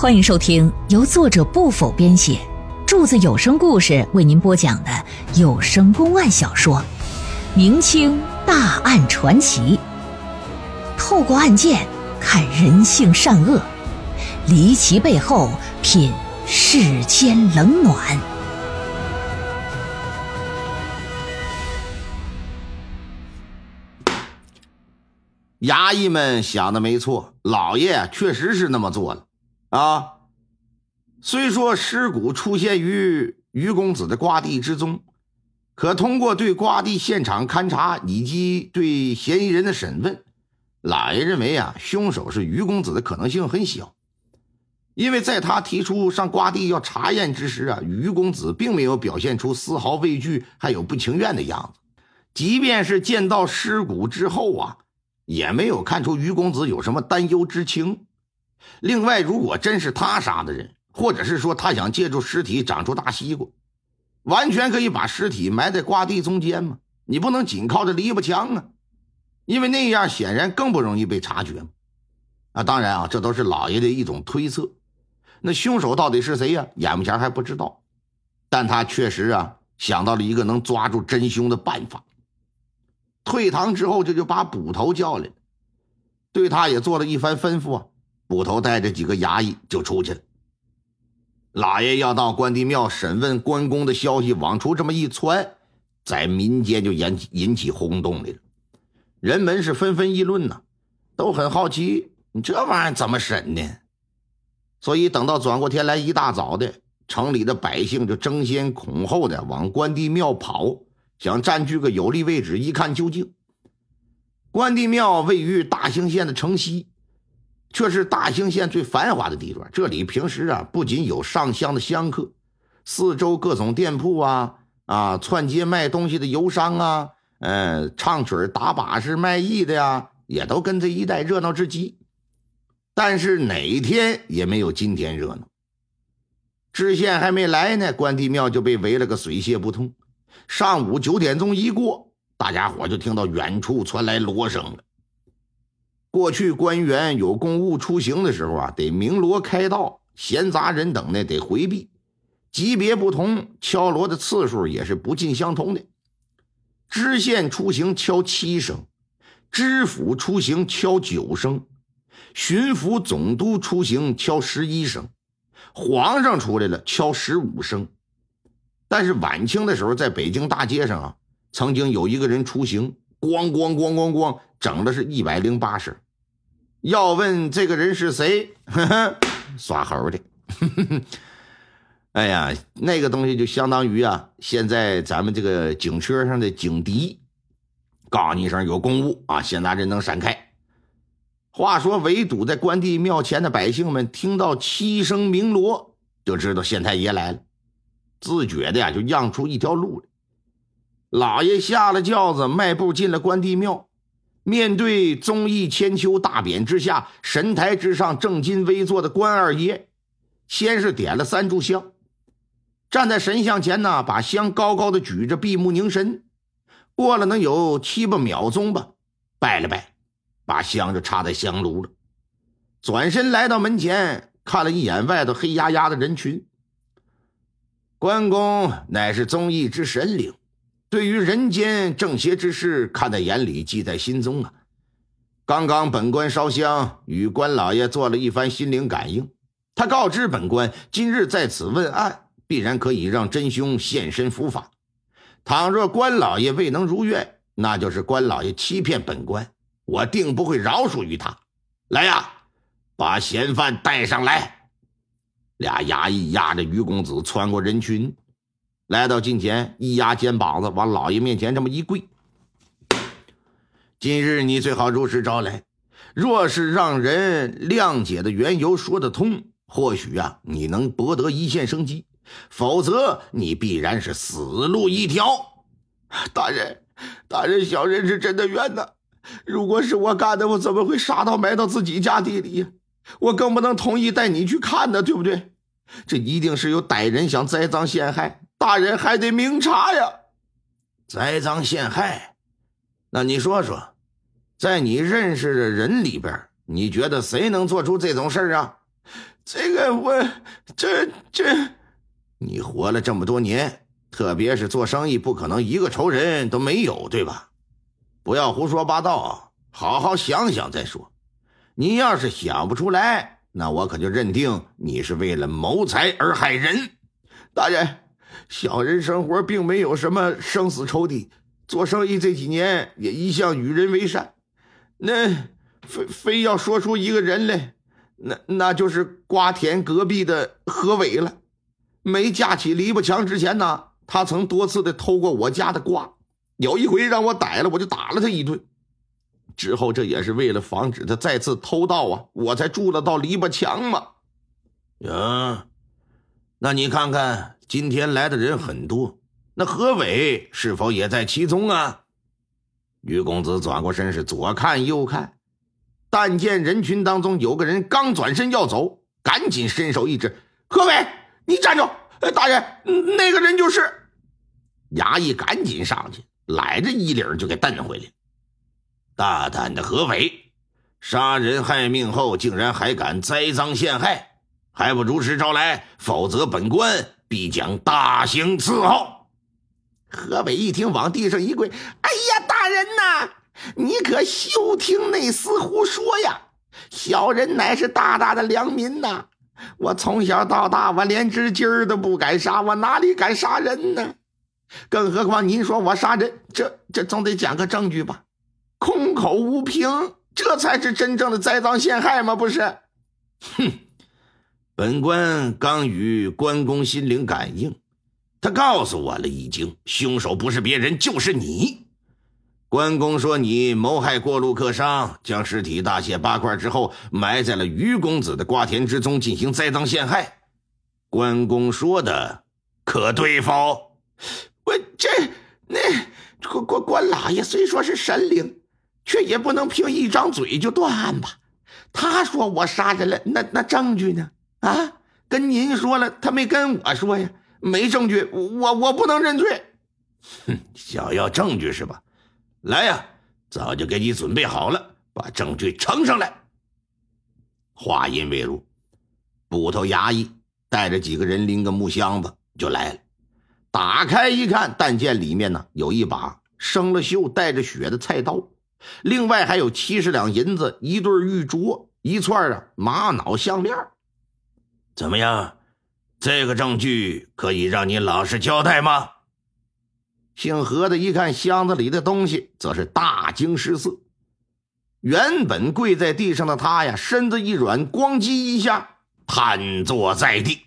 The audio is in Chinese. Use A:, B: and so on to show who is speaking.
A: 欢迎收听由作者不否编写，柱子有声故事为您播讲的有声公案小说《明清大案传奇》，透过案件看人性善恶，离奇背后品世间冷暖。
B: 衙役们想的没错，老爷确实是那么做了。啊，虽说尸骨出现于于公子的瓜地之中，可通过对瓜地现场勘查以及对嫌疑人的审问，老爷认为啊，凶手是于公子的可能性很小。因为在他提出上瓜地要查验之时啊，于公子并没有表现出丝毫畏惧还有不情愿的样子，即便是见到尸骨之后啊，也没有看出于公子有什么担忧之情。另外，如果真是他杀的人，或者是说他想借助尸体长出大西瓜，完全可以把尸体埋在瓜地中间嘛。你不能仅靠着篱笆墙啊，因为那样显然更不容易被察觉嘛。啊，当然啊，这都是老爷的一种推测。那凶手到底是谁呀？眼目前还不知道，但他确实啊想到了一个能抓住真凶的办法。退堂之后，这就把捕头叫来，对他也做了一番吩咐啊。捕头带着几个衙役就出去了。老爷要到关帝庙审问关公的消息往出这么一窜，在民间就引起引起轰动来了。人们是纷纷议论呐，都很好奇你这玩意儿怎么审呢？所以等到转过天来一大早的，城里的百姓就争先恐后的往关帝庙跑，想占据个有利位置一看究竟。关帝庙位于大兴县的城西。却是大兴县最繁华的地段。这里平时啊，不仅有上香的香客，四周各种店铺啊啊，串街卖东西的游商啊，嗯，唱曲打把式卖艺的呀，也都跟这一带热闹至极。但是哪天也没有今天热闹。知县还没来呢，关帝庙就被围了个水泄不通。上午九点钟一过，大家伙就听到远处传来锣声了。过去官员有公务出行的时候啊，得鸣锣开道，闲杂人等呢得回避。级别不同，敲锣的次数也是不尽相同的。知县出行敲七声，知府出行敲九声，巡抚总督出行敲十一声，皇上出来了敲十五声。但是晚清的时候，在北京大街上啊，曾经有一个人出行，咣咣咣咣咣。整的是一百零八声，要问这个人是谁？耍猴的。哎呀，那个东西就相当于啊，现在咱们这个警车上的警笛，告诉你一声有公务啊，县大人能闪开。话说围堵在关帝庙前的百姓们听到七声鸣锣，就知道县太爷来了，自觉的呀就让出一条路来。老爷下了轿子，迈步进了关帝庙。面对忠义千秋大匾之下，神台之上正襟危坐的关二爷，先是点了三炷香，站在神像前呢，把香高高的举着，闭目凝神。过了能有七八秒钟吧，拜了拜，把香就插在香炉了。转身来到门前，看了一眼外头黑压压的人群。关公乃是忠义之神灵。对于人间正邪之事，看在眼里，记在心中啊！刚刚本官烧香，与关老爷做了一番心灵感应。他告知本官，今日在此问案，必然可以让真凶现身伏法。倘若关老爷未能如愿，那就是关老爷欺骗本官，我定不会饶恕于他。来呀，把嫌犯带上来！俩衙役押着于公子穿过人群。来到近前，一压肩膀子，往老爷面前这么一跪。今日你最好如实招来，若是让人谅解的缘由说得通，或许啊你能博得一线生机；否则你必然是死路一条。大人，大人，小人是真的冤呐！如果是我干的，我怎么会傻到埋到自己家地里？我更不能同意带你去看的，对不对？这一定是有歹人想栽赃陷害。大人还得明察呀，栽赃陷害。那你说说，在你认识的人里边，你觉得谁能做出这种事儿啊？这个我这这，你活了这么多年，特别是做生意，不可能一个仇人都没有，对吧？不要胡说八道，好好想想再说。你要是想不出来，那我可就认定你是为了谋财而害人。大人，小人生活并没有什么生死仇敌，做生意这几年也一向与人为善。那非非要说出一个人来，那那就是瓜田隔壁的何伟了。没架起篱笆墙之前呢，他曾多次的偷过我家的瓜，有一回让我逮了，我就打了他一顿。之后这也是为了防止他再次偷盗啊，我才筑了道篱笆墙嘛。呀。那你看看，今天来的人很多，那何伟是否也在其中啊？于公子转过身，是左看右看，但见人群当中有个人刚转身要走，赶紧伸手一指：“何伟，你站住！大人，那个人就是。”衙役赶紧上去，揽着衣领就给蹬回来。大胆的何伟，杀人害命后，竟然还敢栽赃陷害！还不如实招来，否则本官必将大刑伺候。河北一听，往地上一跪：“哎呀，大人呐，你可休听那厮胡说呀！小人乃是大大的良民呐，我从小到大，我连只鸡儿都不敢杀，我哪里敢杀人呢？更何况您说我杀人，这这总得讲个证据吧？空口无凭，这才是真正的栽赃陷害吗？不是？哼！”本官刚与关公心灵感应，他告诉我了，已经凶手不是别人，就是你。关公说你谋害过路客商，将尸体大卸八块之后，埋在了于公子的瓜田之中，进行栽赃陷害。关公说的可对否？我这那关关关老爷虽说是神灵，却也不能凭一张嘴就断案吧？他说我杀人了，那那证据呢？啊，跟您说了，他没跟我说呀，没证据，我我不能认罪。哼，想要证据是吧？来呀，早就给你准备好了，把证据呈上来。话音未落，捕头衙役带着几个人拎个木箱子就来了。打开一看，但见里面呢有一把生了锈、带着血的菜刀，另外还有七十两银子、一对玉镯、一串啊玛瑙项链。怎么样，这个证据可以让你老实交代吗？姓何的一看箱子里的东西，则是大惊失色。原本跪在地上的他呀，身子一软，咣叽一下瘫坐在地。